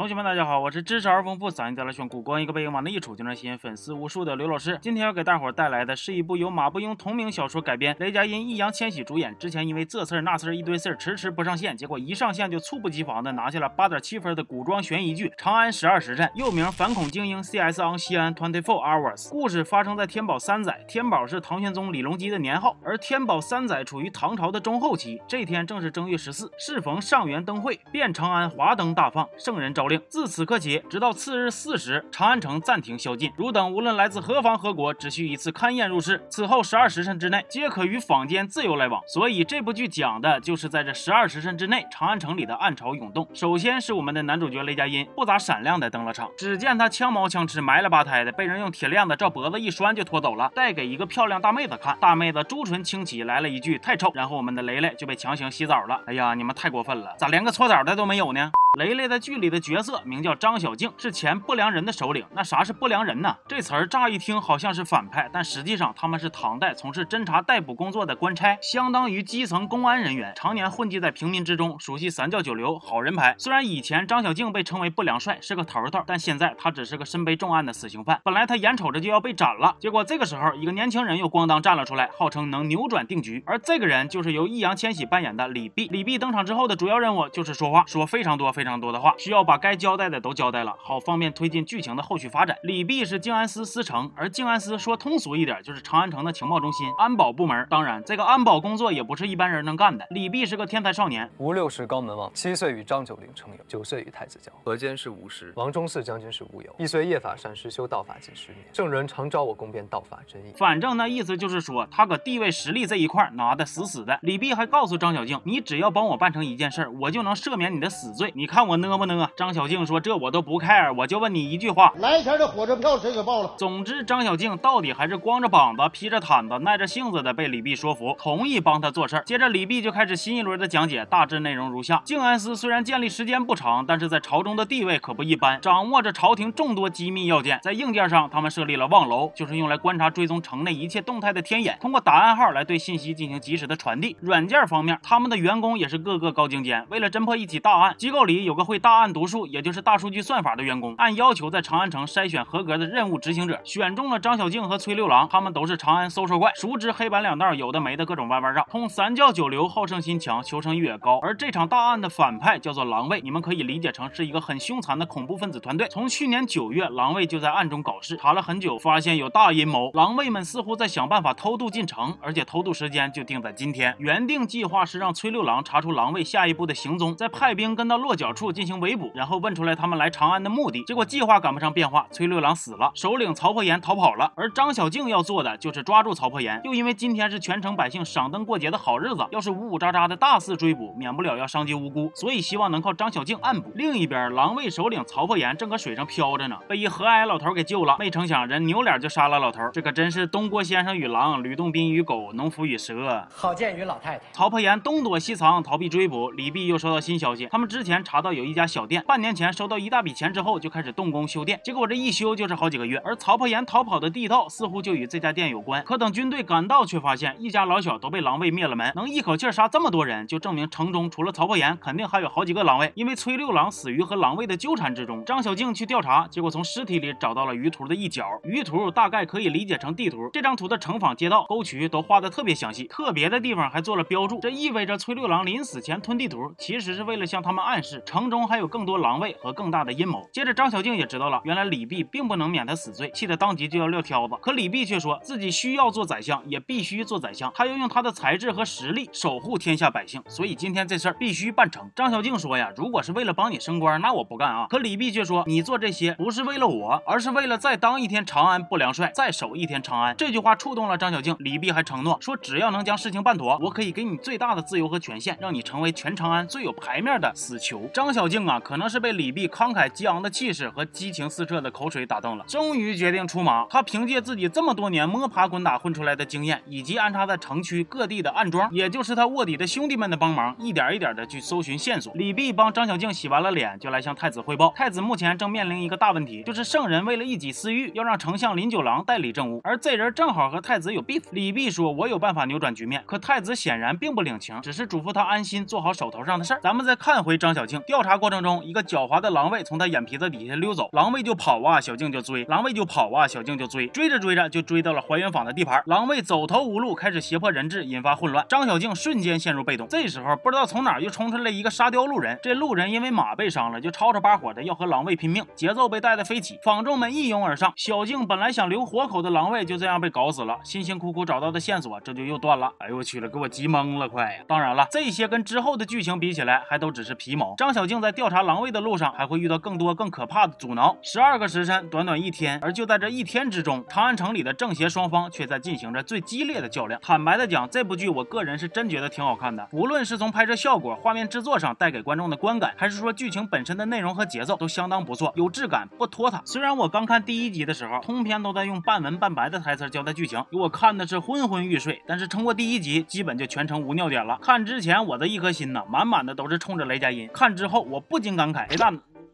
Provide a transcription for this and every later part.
同学们，大家好，我是知识而丰富、嗓音再来炫酷、光一个背影往那一杵就能吸引粉丝无数的刘老师。今天要给大伙带来的是一部由马伯庸同名小说改编，雷佳音、易烊千玺主演。之前因为这事儿那事儿一堆事儿，迟迟不上线，结果一上线就猝不及防的拿下了八点七分的古装悬疑剧《长安十二时辰》，又名《反恐精英 CS on 西安 Twenty Four Hours》。故事发生在天宝三载，天宝是唐玄宗李隆基的年号，而天宝三载处于唐朝的中后期。这天正是正月十四，适逢上元灯会，遍长安华灯大放，圣人诏令，自此刻起，直到次日巳时，长安城暂停宵禁。汝等无论来自何方何国，只需一次勘验入室，此后十二时辰之内，皆可与坊间自由来往。所以这部剧讲的就是在这十二时辰之内，长安城里的暗潮涌动。首先是我们的男主角雷佳音，不咋闪亮的登了场。只见他枪毛枪翅，埋了吧胎的，被人用铁链子照脖子一拴就拖走了，带给一个漂亮大妹子看。大妹子朱唇轻启，来了一句太臭，然后我们的雷雷就被强行洗澡了。哎呀，你们太过分了，咋连个搓澡的都没有呢？雷雷在剧里的角色名叫张小静，是前不良人的首领。那啥是不良人呢？这词儿乍一听好像是反派，但实际上他们是唐代从事侦查逮捕工作的官差，相当于基层公安人员，常年混迹在平民之中，熟悉三教九流、好人牌。虽然以前张小静被称为不良帅，是个头头，但现在他只是个身背重案的死刑犯。本来他眼瞅着就要被斩了，结果这个时候一个年轻人又咣当站了出来，号称能扭转定局。而这个人就是由易烊千玺扮演的李泌。李泌登场之后的主要任务就是说话，说非常多。非常多的话，需要把该交代的都交代了，好方便推进剧情的后续发展。李泌是静安司司城，而静安司说通俗一点，就是长安城的情报中心、安保部门。当然，这个安保工作也不是一般人能干的。李泌是个天才少年，吴六十高门望，七岁与张九龄成友，九岁与太子交。何坚是吴师，王忠嗣将军是吴友，一虽夜法善师，修道法近十年。圣人常召我攻辩道法真义。反正那意思就是说，他搁地位实力这一块拿的死死的。李泌还告诉张小静，你只要帮我办成一件事，我就能赦免你的死罪。你看我呢不呢？张小静说：“这我都不 care，我就问你一句话，来前的火车票谁给报了？”总之，张小静到底还是光着膀子、披着毯子、耐着性子的被李碧说服，同意帮他做事儿。接着，李碧就开始新一轮的讲解，大致内容如下：静安司虽然建立时间不长，但是在朝中的地位可不一般，掌握着朝廷众多机密要件。在硬件上，他们设立了望楼，就是用来观察、追踪城内一切动态的天眼，通过打暗号来对信息进行及时的传递。软件方面，他们的员工也是个个高精尖，为了侦破一起大案，机构里有个会大案读。数，也就是大数据算法的员工，按要求在长安城筛选合格的任务执行者，选中了张小静和崔六郎，他们都是长安搜索怪，熟知黑白两道有的没的各种弯弯绕，通三教九流，好胜心强，求生欲也高。而这场大案的反派叫做狼卫，你们可以理解成是一个很凶残的恐怖分子团队。从去年九月，狼卫就在暗中搞事，查了很久，发现有大阴谋，狼卫们似乎在想办法偷渡进城，而且偷渡时间就定在今天。原定计划是让崔六郎查出狼卫下一步的行踪，再派兵跟到落脚处进行围捕。然后问出来他们来长安的目的，结果计划赶不上变化，崔六郎死了，首领曹破岩逃跑了，而张小静要做的就是抓住曹破岩。又因为今天是全城百姓赏灯过节的好日子，要是呜呜喳喳的大肆追捕，免不了要伤及无辜，所以希望能靠张小静暗捕。另一边，狼卫首领曹破岩正搁水上漂着呢，被一和蔼老头给救了，没成想人扭脸就杀了老头，这可真是东郭先生与狼，吕洞宾与狗，农夫与蛇，好见于老太太。曹破岩东躲西藏，逃避追捕。李泌又收到新消息，他们之前查到有一家小店，半年前。收到一大笔钱之后，就开始动工修店，结果这一修就是好几个月。而曹破岩逃跑的地道似乎就与这家店有关。可等军队赶到，却发现一家老小都被狼卫灭了门。能一口气杀这么多人，就证明城中除了曹破岩，肯定还有好几个狼卫。因为崔六郎死于和狼卫的纠缠之中。张小静去调查，结果从尸体里找到了鱼图的一角。鱼图大概可以理解成地图，这张图的城坊、街道、沟渠都画的特别详细，特别的地方还做了标注。这意味着崔六郎临死前吞地图，其实是为了向他们暗示城中还有更多狼卫。和更大的阴谋。接着，张小静也知道了，原来李泌并不能免他死罪，气得当即就要撂挑子。可李泌却说自己需要做宰相，也必须做宰相，他要用他的才智和实力守护天下百姓。所以今天这事儿必须办成。张小静说呀，如果是为了帮你升官，那我不干啊。可李泌却说，你做这些不是为了我，而是为了再当一天长安不良帅，再守一天长安。这句话触动了张小静，李泌还承诺说，只要能将事情办妥，我可以给你最大的自由和权限，让你成为全长安最有牌面的死囚。张小静啊，可能是被李泌。慷慨激昂的气势和激情四射的口水打动了，终于决定出马。他凭借自己这么多年摸爬滚打混出来的经验，以及安插在城区各地的暗桩，也就是他卧底的兄弟们的帮忙，一点一点的去搜寻线索。李泌帮张小静洗完了脸，就来向太子汇报。太子目前正面临一个大问题，就是圣人为了一己私欲，要让丞相林九郎代理政务，而这人正好和太子有 beef。李泌说：“我有办法扭转局面。”可太子显然并不领情，只是嘱咐他安心做好手头上的事儿。咱们再看回张小静，调查过程中，一个狡猾的狼卫从他眼皮子底下溜走，狼卫就跑啊，小静就追，狼卫就跑啊，小静就追，追着追着就追到了还原坊的地盘，狼卫走投无路，开始胁迫人质，引发混乱，张小静瞬间陷入被动。这时候不知道从哪又冲出来一个沙雕路人，这路人因为马被伤了，就吵吵把火的要和狼卫拼命，节奏被带得飞起，坊众们一拥而上，小静本来想留活口的狼卫就这样被搞死了，辛辛苦苦找到的线索这就又断了。哎呦我去了，给我急懵了，快呀！当然了，这些跟之后的剧情比起来，还都只是皮毛。张小小静在调查狼卫的路上，还会遇到更多更可怕的阻挠。十二个时辰，短短一天，而就在这一天之中，长安城里的正邪双方却在进行着最激烈的较量。坦白的讲，这部剧我个人是真觉得挺好看的，无论是从拍摄效果、画面制作上带给观众的观感，还是说剧情本身的内容和节奏，都相当不错，有质感，不拖沓。虽然我刚看第一集的时候，通篇都在用半文半白的台词交代剧情，给我看的是昏昏欲睡，但是撑过第一集，基本就全程无尿点了。看之前我的一颗心呐，满满的都是冲着雷佳音；看之后，我不禁感慨，雷大。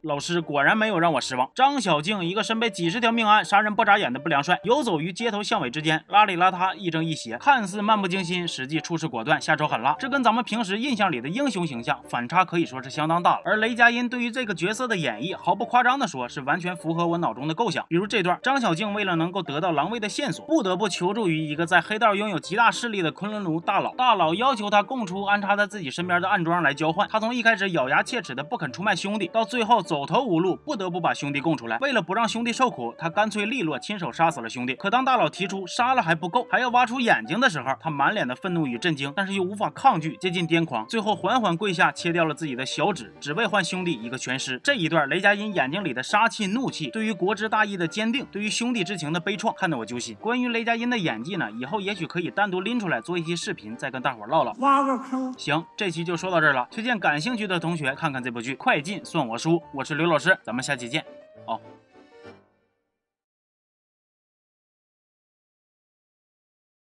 老师果然没有让我失望。张小静，一个身背几十条命案、杀人不眨眼的不良帅，游走于街头巷尾之间，邋里邋遢、亦正亦邪，看似漫不经心，实际处事果断，下手狠辣。这跟咱们平时印象里的英雄形象反差可以说是相当大了。而雷佳音对于这个角色的演绎，毫不夸张的说，是完全符合我脑中的构想。比如这段，张小静为了能够得到狼卫的线索，不得不求助于一个在黑道拥有极大势力的昆仑奴大佬。大佬要求他供出安插在自己身边的暗桩来交换。他从一开始咬牙切齿的不肯出卖兄弟，到最后走投无路，不。得不把兄弟供出来，为了不让兄弟受苦，他干脆利落，亲手杀死了兄弟。可当大佬提出杀了还不够，还要挖出眼睛的时候，他满脸的愤怒与震惊，但是又无法抗拒，接近癫狂，最后缓缓跪下，切掉了自己的小指，只为换兄弟一个全尸。这一段，雷佳音眼睛里的杀气、怒气，对于国之大义的坚定，对于兄弟之情的悲怆，看得我揪心。关于雷佳音的演技呢，以后也许可以单独拎出来做一期视频，再跟大伙唠唠。挖个坑。行，这期就说到这儿了。推荐感兴趣的同学看看这部剧，快进算我输。我是刘老师，咱们。下期见。